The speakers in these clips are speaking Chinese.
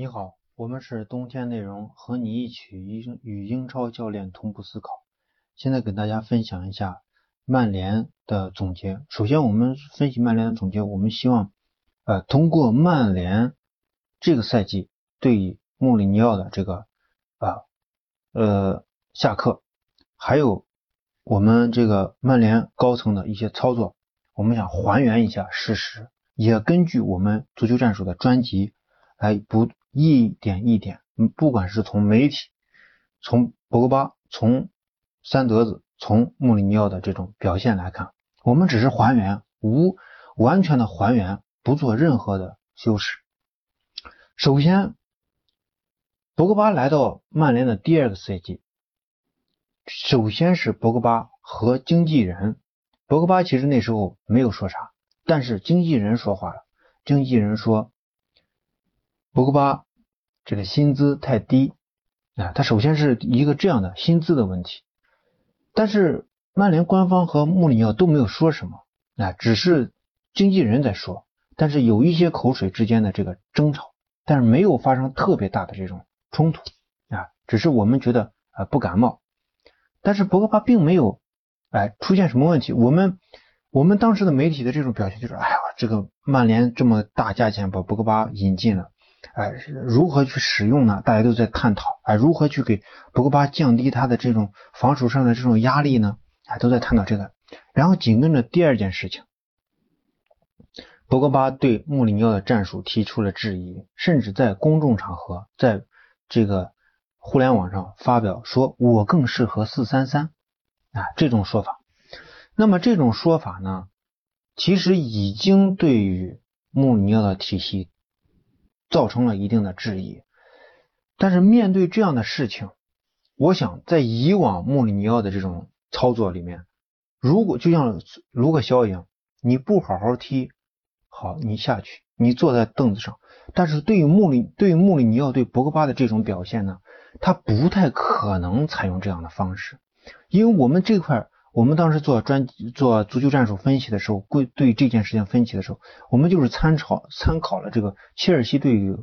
你好，我们是冬天内容，和你一起与与英超教练同步思考。现在给大家分享一下曼联的总结。首先，我们分析曼联的总结，我们希望呃通过曼联这个赛季对穆里尼奥的这个啊呃下课，还有我们这个曼联高层的一些操作，我们想还原一下事实，也根据我们足球战术的专辑来不。一点一点，不管是从媒体、从博格巴、从三德子、从穆里尼奥的这种表现来看，我们只是还原，无完全的还原，不做任何的修饰。首先，博格巴来到曼联的第二个赛季，首先是博格巴和经纪人，博格巴其实那时候没有说啥，但是经纪人说话了，经纪人说。博格巴这个薪资太低啊，他首先是一个这样的薪资的问题，但是曼联官方和穆里尼奥都没有说什么啊，只是经纪人在说，但是有一些口水之间的这个争吵，但是没有发生特别大的这种冲突啊，只是我们觉得啊不感冒，但是博格巴并没有哎出现什么问题，我们我们当时的媒体的这种表现就是，哎呀，这个曼联这么大价钱把博格巴引进了。哎，如何去使用呢？大家都在探讨。哎，如何去给博格巴降低他的这种防守上的这种压力呢？哎，都在探讨这个。然后紧跟着第二件事情，博格巴对穆里尼奥的战术提出了质疑，甚至在公众场合，在这个互联网上发表说：“我更适合四三三。”啊，这种说法。那么这种说法呢，其实已经对于穆里尼奥的体系。造成了一定的质疑，但是面对这样的事情，我想在以往穆里尼奥的这种操作里面，如果就像卢克肖一样，你不好好踢，好你下去，你坐在凳子上。但是对于穆里对于穆里尼奥对博格巴的这种表现呢，他不太可能采用这样的方式，因为我们这块。我们当时做专做足球战术分析的时候，对对这件事情分析的时候，我们就是参考参考了这个切尔西对于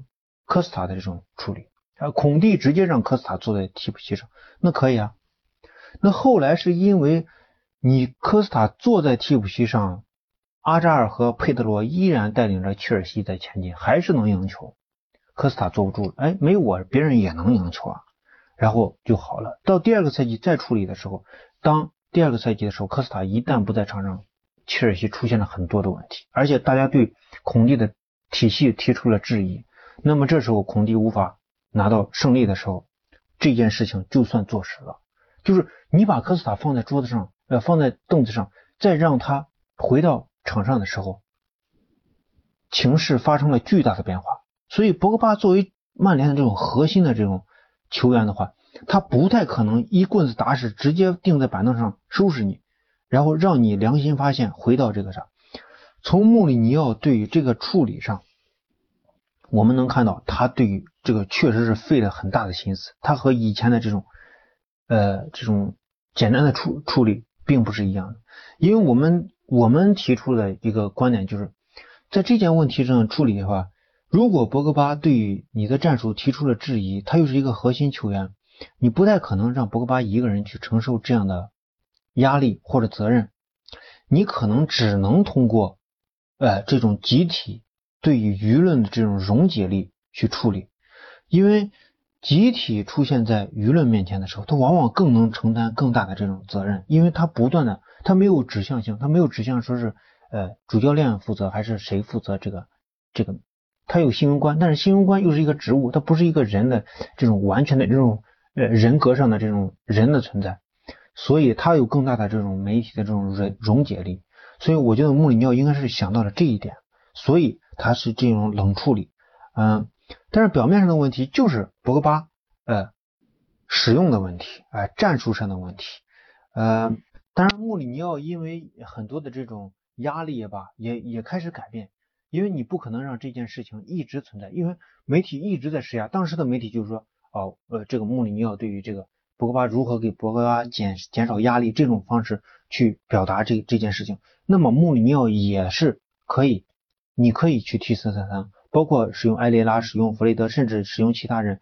科斯塔的这种处理啊，孔蒂直接让科斯塔坐在替补席上，那可以啊。那后来是因为你科斯塔坐在替补席上，阿扎尔和佩德罗依然带领着切尔西在前进，还是能赢球，科斯塔坐不住了，哎，没我别人也能赢球啊，然后就好了。到第二个赛季再处理的时候，当第二个赛季的时候，科斯塔一旦不在场上，切尔西出现了很多的问题，而且大家对孔蒂的体系提出了质疑。那么这时候孔蒂无法拿到胜利的时候，这件事情就算坐实了。就是你把科斯塔放在桌子上，呃，放在凳子上，再让他回到场上的时候，情势发生了巨大的变化。所以博格巴作为曼联的这种核心的这种球员的话，他不太可能一棍子打死，直接钉在板凳上收拾你，然后让你良心发现，回到这个啥？从穆里尼奥对于这个处理上，我们能看到他对于这个确实是费了很大的心思。他和以前的这种呃这种简单的处处理并不是一样的，因为我们我们提出的一个观点就是，在这件问题上处理的话，如果博格巴对于你的战术提出了质疑，他又是一个核心球员。你不太可能让博格巴一个人去承受这样的压力或者责任，你可能只能通过呃这种集体对于舆论的这种溶解力去处理，因为集体出现在舆论面前的时候，他往往更能承担更大的这种责任，因为他不断的他没有指向性，他没有指向说是呃主教练负责还是谁负责这个这个，他有新闻官，但是新闻官又是一个职务，他不是一个人的这种完全的这种。呃，人格上的这种人的存在，所以他有更大的这种媒体的这种溶溶解力，所以我觉得穆里尼奥应该是想到了这一点，所以他是这种冷处理，嗯，但是表面上的问题就是博格巴呃使用的问题，呃战术上的问题，呃，当然穆里尼奥因为很多的这种压力也罢，也也开始改变，因为你不可能让这件事情一直存在，因为媒体一直在施压，当时的媒体就是说。哦，呃，这个穆里尼奥对于这个博格巴如何给博格巴减减少压力这种方式去表达这这件事情，那么穆里尼奥也是可以，你可以去踢四三三，包括使用埃雷拉、使用弗雷德，甚至使用其他人，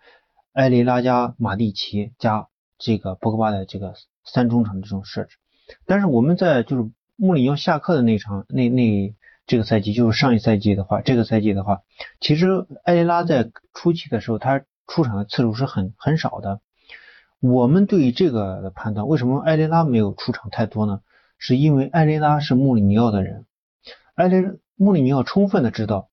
埃雷拉加马蒂奇加这个博格巴的这个三中场的这种设置。但是我们在就是穆里尼奥下课的那场那那这个赛季，就是上一赛季的话，这个赛季的话，其实埃雷拉在初期的时候，他出场的次数是很很少的。我们对于这个的判断，为什么埃雷拉没有出场太多呢？是因为埃雷拉是穆里尼奥的人，埃雷穆里尼奥充分的知道，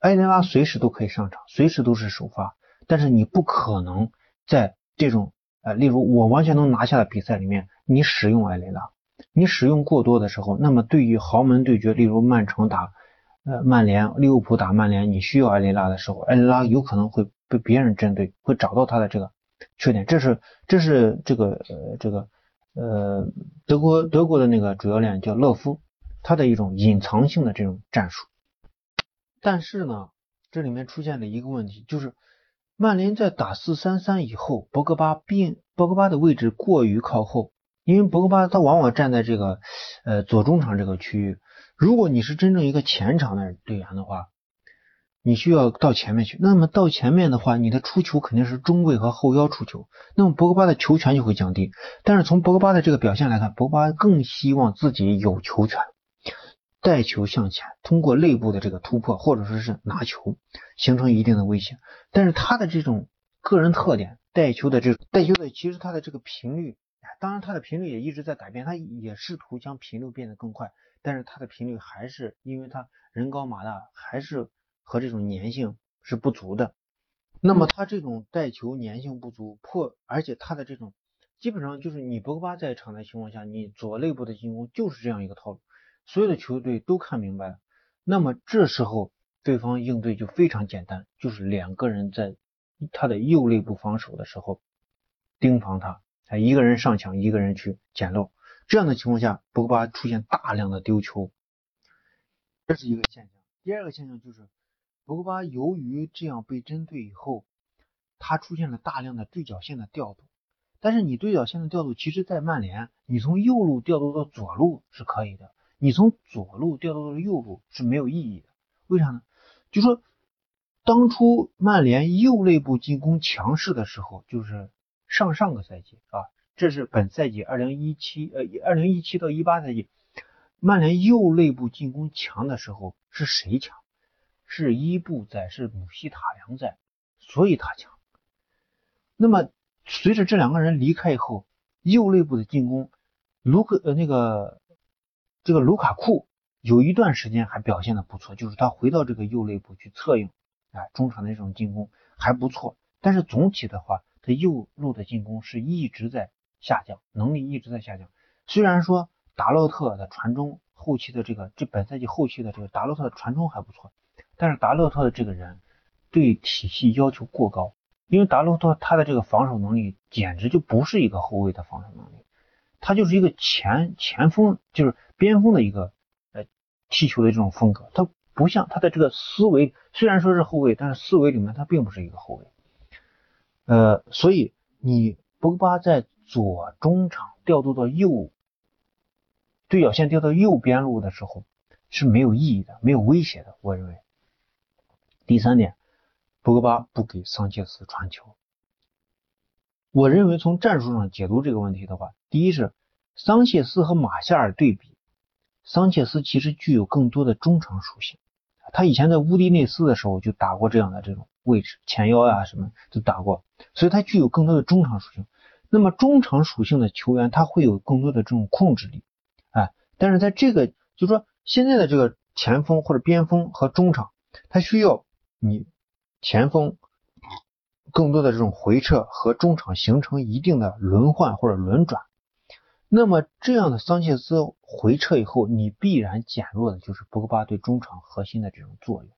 埃雷拉随时都可以上场，随时都是首发，但是你不可能在这种呃，例如我完全能拿下的比赛里面，你使用埃雷拉，你使用过多的时候，那么对于豪门对决，例如曼城打呃曼联，利物浦打曼联，你需要埃雷拉的时候，埃雷拉有可能会被别人针对，会找到他的这个缺点，这是这是这个呃这个。呃，德国德国的那个主教练叫勒夫，他的一种隐藏性的这种战术。但是呢，这里面出现了一个问题，就是曼联在打四三三以后，博格巴变博格巴的位置过于靠后，因为博格巴他往往站在这个呃左中场这个区域。如果你是真正一个前场的队员的话，你需要到前面去，那么到前面的话，你的出球肯定是中卫和后腰出球，那么博格巴的球权就会降低。但是从博格巴的这个表现来看，博格巴更希望自己有球权，带球向前，通过内部的这个突破或者说是拿球，形成一定的威胁。但是他的这种个人特点，带球的这种带球的，其实他的这个频率，当然他的频率也一直在改变，他也试图将频率变得更快，但是他的频率还是因为他人高马大，还是。和这种粘性是不足的，那么他这种带球粘性不足，破而且他的这种基本上就是你博格巴在场的情况下，你左内部的进攻就是这样一个套路，所有的球队都看明白了，那么这时候对方应对就非常简单，就是两个人在他的右内部防守的时候盯防他，他一个人上抢，一个人去捡漏，这样的情况下，博格巴出现大量的丢球，这是一个现象。第二个现象就是。博格巴由于这样被针对以后，他出现了大量的对角线的调度。但是你对角线的调度，其实在曼联，你从右路调度到左路是可以的，你从左路调度到右路是没有意义的。为啥呢？就说当初曼联右内部进攻强势的时候，就是上上个赛季啊，这是本赛季二零一七呃二零一七到一八赛季，曼联右内部进攻强的时候是谁强？是伊布在，是姆希塔良在，所以他强。那么随着这两个人离开以后，右肋部的进攻，卢克呃那个这个卢卡库有一段时间还表现的不错，就是他回到这个右肋部去策应，啊中场的这种进攻还不错。但是总体的话，他右路的进攻是一直在下降，能力一直在下降。虽然说达洛特的传中后期的这个这本赛季后期的这个达洛特的传中还不错。但是达洛特的这个人对体系要求过高，因为达洛特他的这个防守能力简直就不是一个后卫的防守能力，他就是一个前前锋，就是边锋的一个呃踢球的这种风格，他不像他的这个思维虽然说是后卫，但是思维里面他并不是一个后卫，呃，所以你博格巴在左中场调度到右对角线调到右边路的时候是没有意义的，没有威胁的，我认为。第三点，博格巴不给桑切斯传球。我认为从战术上解读这个问题的话，第一是桑切斯和马夏尔对比，桑切斯其实具有更多的中场属性。他以前在乌迪内斯的时候就打过这样的这种位置，前腰啊什么都打过，所以他具有更多的中场属性。那么中场属性的球员，他会有更多的这种控制力，哎，但是在这个就是说现在的这个前锋或者边锋和中场，他需要。你前锋更多的这种回撤和中场形成一定的轮换或者轮转，那么这样的桑切斯回撤以后，你必然减弱的就是博格巴对中场核心的这种作用，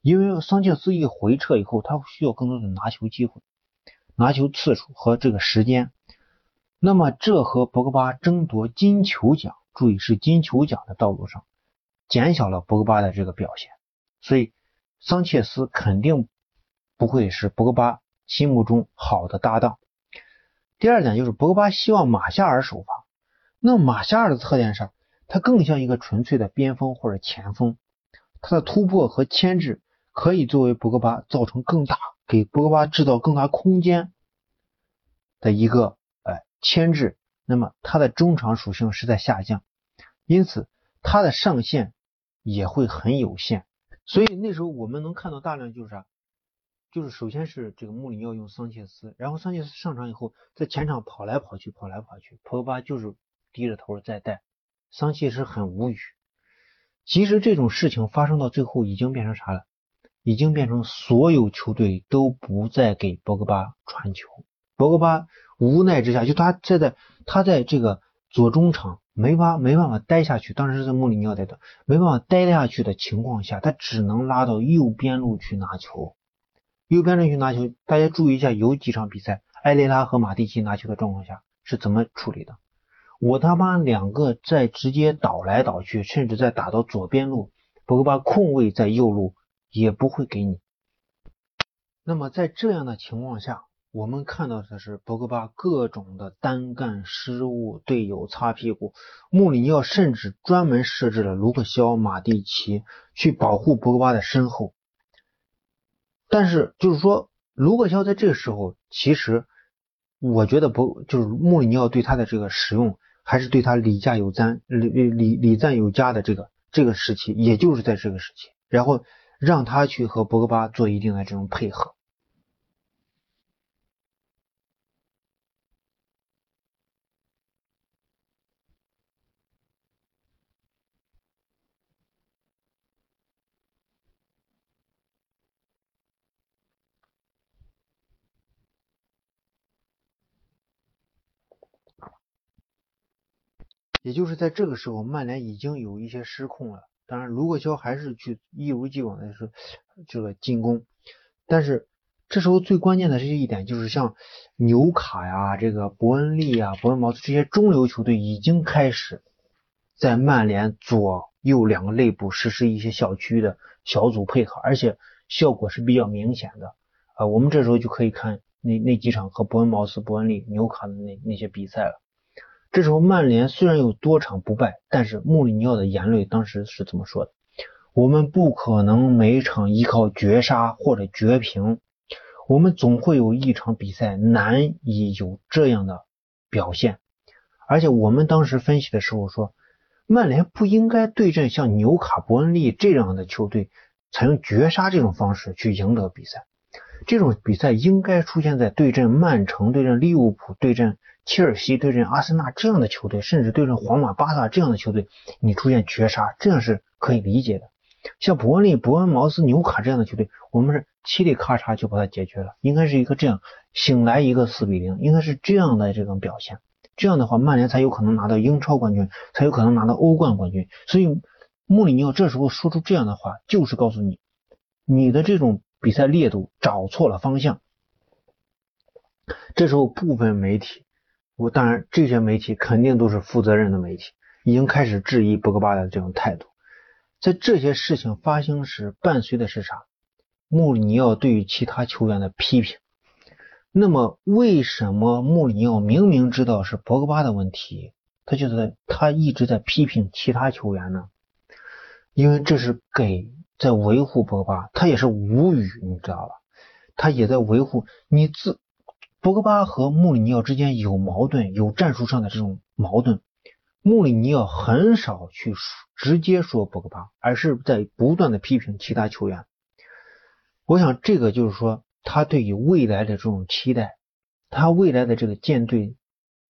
因为桑切斯一回撤以后，他需要更多的拿球机会、拿球次数和这个时间，那么这和博格巴争夺金球奖，注意是金球奖的道路上，减小了博格巴的这个表现，所以。桑切斯肯定不会是博格巴心目中好的搭档。第二点就是博格巴希望马夏尔首发。那马夏尔的特点是，他更像一个纯粹的边锋或者前锋，他的突破和牵制可以作为博格巴造成更大，给博格巴制造更大空间的一个呃牵制。那么它的中场属性是在下降，因此它的上限也会很有限。所以那时候我们能看到大量就是啥，就是首先是这个穆里尼奥用桑切斯，然后桑切斯上场以后在前场跑来跑去，跑来跑去，博格巴就是低着头在带，桑切斯很无语。其实这种事情发生到最后已经变成啥了？已经变成所有球队都不再给博格巴传球，博格巴无奈之下，就他在在他在这个左中场没法没办法待下去，当时是在穆里尼奥带的，没办法待下去的情况下，他只能拉到右边路去拿球。右边路去拿球，大家注意一下，有几场比赛埃雷拉和马蒂奇拿球的状况下是怎么处理的？我他妈两个在直接倒来倒去，甚至在打到左边路，博格巴空位在右路也不会给你。那么在这样的情况下，我们看到的是博格巴各种的单干失误，队友擦屁股。穆里尼奥甚至专门设置了卢克肖、马蒂奇去保护博格巴的身后。但是就是说，卢克肖在这个时候，其实我觉得不就是穆里尼奥对他的这个使用。还是对他礼价有赞、礼礼礼赞有加的这个这个时期，也就是在这个时期，然后让他去和博格巴做一定的这种配合。也就是在这个时候，曼联已经有一些失控了。当然，卢克肖还是去一如既往的是这个进攻，但是这时候最关键的是一点，就是像纽卡呀、这个伯恩利呀、伯恩茅斯这些中流球队已经开始在曼联左右两个内部实施一些小区的小组配合，而且效果是比较明显的。啊，我们这时候就可以看那那几场和伯恩茅斯、伯恩利、纽卡的那那些比赛了。这时候曼联虽然有多场不败，但是穆里尼奥的言论当时是怎么说的？我们不可能每场依靠绝杀或者绝平，我们总会有一场比赛难以有这样的表现。而且我们当时分析的时候说，曼联不应该对阵像纽卡、伯恩利这样的球队，采用绝杀这种方式去赢得比赛。这种比赛应该出现在对阵曼城、对阵利物浦、对阵。切尔西对阵阿森纳这样的球队，甚至对阵皇马、巴萨这样的球队，你出现绝杀，这样是可以理解的。像伯恩利、伯恩茅斯、纽卡这样的球队，我们是嘁里咔嚓就把它解决了，应该是一个这样醒来一个四比零，应该是这样的这种表现。这样的话，曼联才有可能拿到英超冠军，才有可能拿到欧冠冠军。所以穆里尼奥这时候说出这样的话，就是告诉你，你的这种比赛烈度找错了方向。这时候部分媒体。我当然，这些媒体肯定都是负责任的媒体，已经开始质疑博格巴的这种态度。在这些事情发生时，伴随的是啥？穆里尼奥对于其他球员的批评。那么，为什么穆里尼奥明明知道是博格巴的问题，他就在他一直在批评其他球员呢？因为这是给在维护博格巴，他也是无语，你知道吧？他也在维护你自。博格巴和穆里尼奥之间有矛盾，有战术上的这种矛盾。穆里尼奥很少去直接说博格巴，而是在不断的批评其他球员。我想这个就是说，他对于未来的这种期待，他未来的这个舰队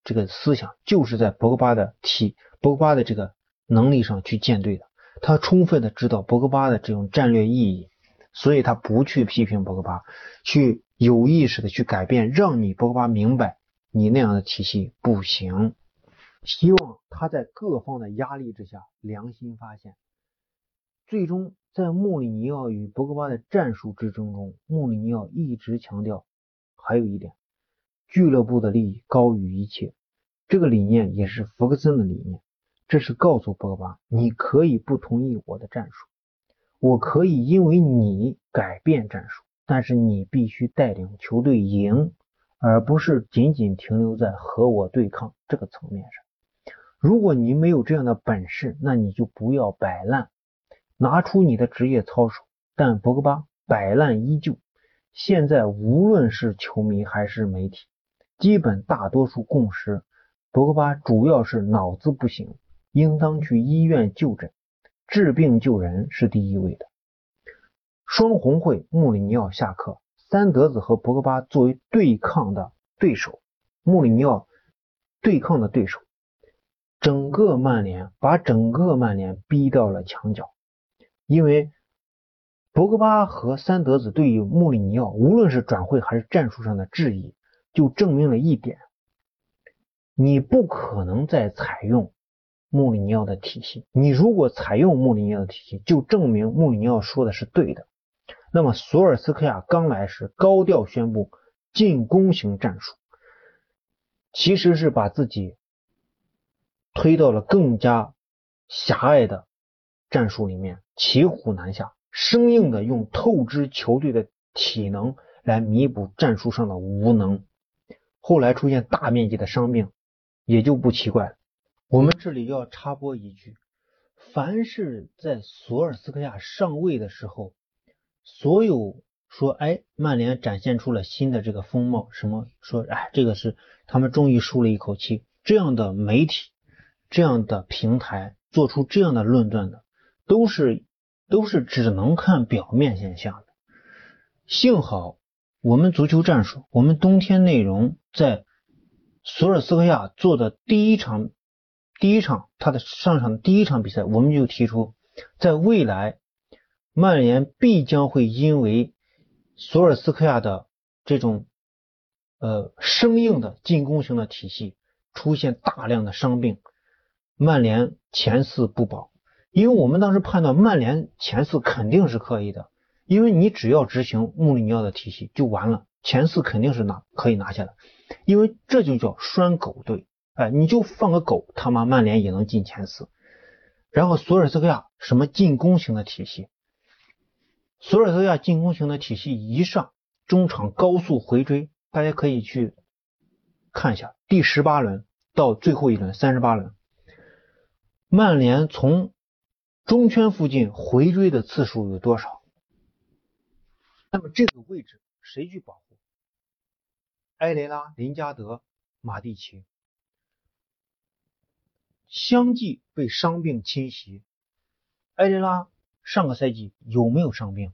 这个思想，就是在博格巴的体博格巴的这个能力上去建队的。他充分的知道博格巴的这种战略意义，所以他不去批评博格巴，去。有意识的去改变，让你博格巴明白你那样的体系不行。希望他在各方的压力之下良心发现。最终，在穆里尼奥与博格巴的战术之争中，穆里尼奥一直强调还有一点：俱乐部的利益高于一切。这个理念也是福克森的理念。这是告诉博格巴，你可以不同意我的战术，我可以因为你改变战术。但是你必须带领球队赢，而不是仅仅停留在和我对抗这个层面上。如果你没有这样的本事，那你就不要摆烂，拿出你的职业操守。但博格巴摆烂依旧。现在无论是球迷还是媒体，基本大多数共识，博格巴主要是脑子不行，应当去医院就诊，治病救人是第一位的。双红会，穆里尼奥下课，三德子和博格巴作为对抗的对手，穆里尼奥对抗的对手，整个曼联把整个曼联逼到了墙角，因为。博格巴和三德子对于穆里尼奥，无论是转会还是战术上的质疑，就证明了一点：你不可能再采用穆里尼奥的体系。你如果采用穆里尼奥的体系，就证明穆里尼奥说的是对的。那么索尔斯克亚刚来时高调宣布进攻型战术，其实是把自己推到了更加狭隘的战术里面，骑虎难下。生硬的用透支球队的体能来弥补战术上的无能，后来出现大面积的伤病，也就不奇怪了。我们这里要插播一句：凡是在索尔斯克亚上位的时候，所有说哎，曼联展现出了新的这个风貌，什么说哎，这个是他们终于舒了一口气，这样的媒体、这样的平台做出这样的论断的，都是。都是只能看表面现象的。幸好我们足球战术，我们冬天内容在索尔斯克亚做的第一场，第一场他的上场的第一场比赛，我们就提出，在未来曼联必将会因为索尔斯克亚的这种呃生硬的进攻型的体系出现大量的伤病，曼联前四不保。因为我们当时判断曼联前四肯定是可以的，因为你只要执行穆里尼奥的体系就完了，前四肯定是拿可以拿下的，因为这就叫拴狗队，哎，你就放个狗，他妈曼联也能进前四。然后索尔斯克亚什么进攻型的体系，索尔斯克亚进攻型的体系一上，中场高速回追，大家可以去看一下第十八轮到最后一轮三十八轮，曼联从中圈附近回追的次数有多少？那么这个位置谁去保护？埃雷拉、林加德、马蒂奇相继被伤病侵袭。埃雷拉上个赛季有没有伤病？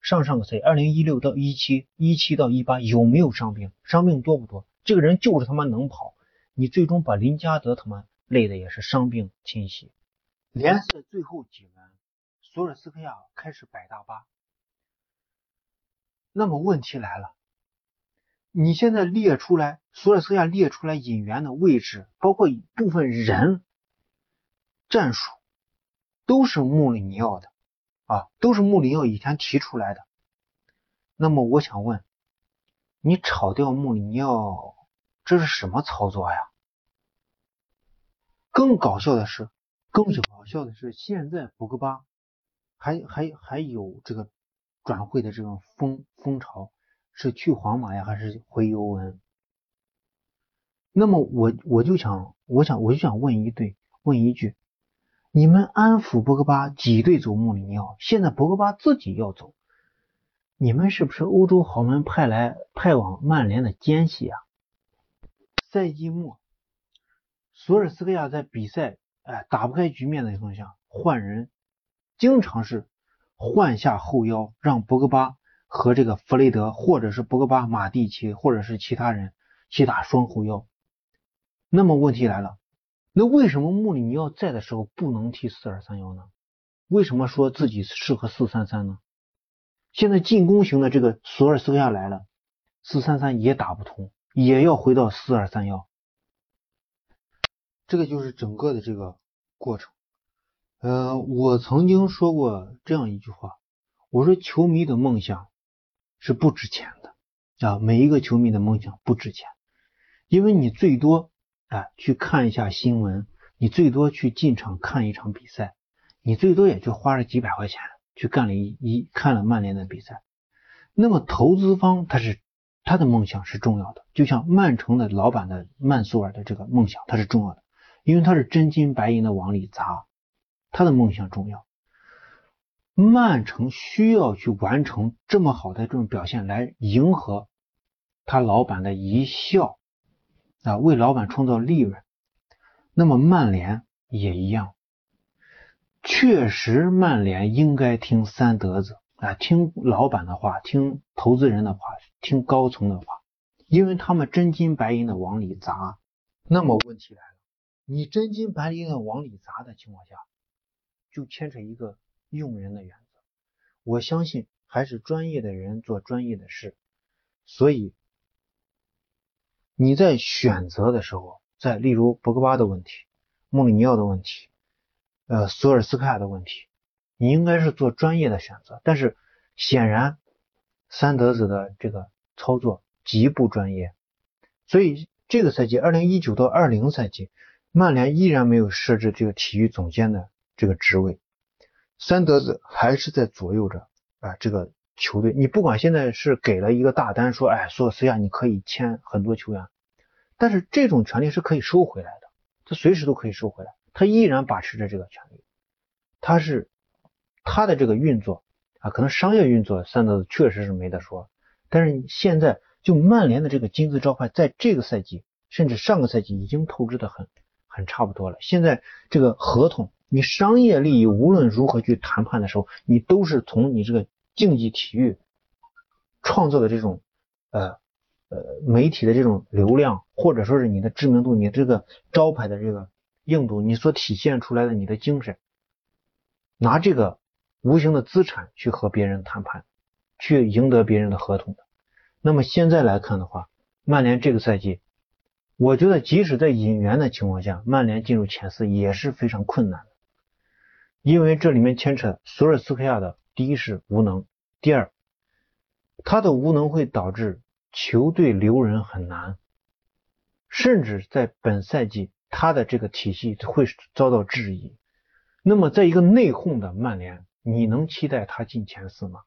上上个赛季，二零一六到一七、一七到一八有没有伤病？伤病多不多？这个人就是他妈能跑，你最终把林加德他妈累的也是伤病侵袭。联赛最后几轮，索尔斯克亚开始摆大巴。那么问题来了，你现在列出来，索尔斯克亚列出来引援的位置，包括部分人、战术，都是穆里尼奥的啊，都是穆里尼奥以前提出来的。那么我想问，你炒掉穆里尼奥，这是什么操作呀？更搞笑的是。更搞笑的是，现在博格巴还还还有这个转会的这种风风潮，是去皇马呀，还是回尤文？那么我我就想，我想我就想问一对问一句：你们安抚博格巴挤兑走穆里尼奥，现在博格巴自己要走，你们是不是欧洲豪门派来派往曼联的奸细啊？赛季末，索尔斯克亚在比赛。哎，打不开局面的情况下换人，经常是换下后腰，让博格巴和这个弗雷德，或者是博格巴、马蒂奇，或者是其他人去打双后腰。那么问题来了，那为什么穆里尼奥在的时候不能踢四二三幺呢？为什么说自己适合四三三呢？现在进攻型的这个索尔斯克亚来了，四三三也打不通，也要回到四二三幺。这个就是整个的这个过程。呃，我曾经说过这样一句话，我说球迷的梦想是不值钱的啊，每一个球迷的梦想不值钱，因为你最多哎去看一下新闻，你最多去进场看一场比赛，你最多也就花了几百块钱去干了一一看了曼联的比赛。那么投资方他是他的梦想是重要的，就像曼城的老板的曼苏尔的这个梦想，他是重要的。因为他是真金白银的往里砸，他的梦想重要。曼城需要去完成这么好的这种表现来迎合他老板的一笑啊，为老板创造利润。那么曼联也一样，确实曼联应该听三德子啊，听老板的话，听投资人的话，听高层的话，因为他们真金白银的往里砸。那么问题来了，你真金白银的往里砸的情况下，就牵扯一个用人的原则。我相信还是专业的人做专业的事，所以你在选择的时候。在例如博格巴的问题、穆里尼奥的问题、呃索尔斯克亚的问题，你应该是做专业的选择。但是显然三德子的这个操作极不专业，所以这个赛季二零一九到二零赛季，曼联依然没有设置这个体育总监的这个职位，三德子还是在左右着啊这个球队。你不管现在是给了一个大单，说哎索尔斯亚你可以签很多球员。但是这种权利是可以收回来的，他随时都可以收回来，他依然把持着这个权利，他是他的这个运作啊，可能商业运作三德子确实是没得说，但是现在就曼联的这个金字招牌，在这个赛季甚至上个赛季已经透支的很很差不多了，现在这个合同你商业利益无论如何去谈判的时候，你都是从你这个竞技体育创造的这种呃。呃，媒体的这种流量，或者说是你的知名度，你这个招牌的这个硬度，你所体现出来的你的精神，拿这个无形的资产去和别人谈判，去赢得别人的合同的。那么现在来看的话，曼联这个赛季，我觉得即使在引援的情况下，曼联进入前四也是非常困难，因为这里面牵扯索尔斯克亚的第一是无能，第二他的无能会导致。球队留人很难，甚至在本赛季，他的这个体系会遭到质疑。那么，在一个内讧的曼联，你能期待他进前四吗？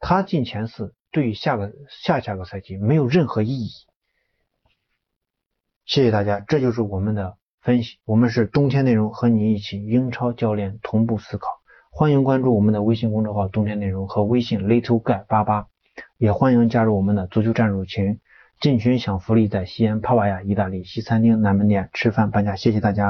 他进前四，对于下个下下个赛季没有任何意义。谢谢大家，这就是我们的分析。我们是冬天内容，和你一起英超教练同步思考。欢迎关注我们的微信公众号“冬天内容”和微信 “little guy 八八”。也欢迎加入我们的足球战术群，进群享福利，在西安帕瓦亚意大利西餐厅南门店吃饭半价，谢谢大家。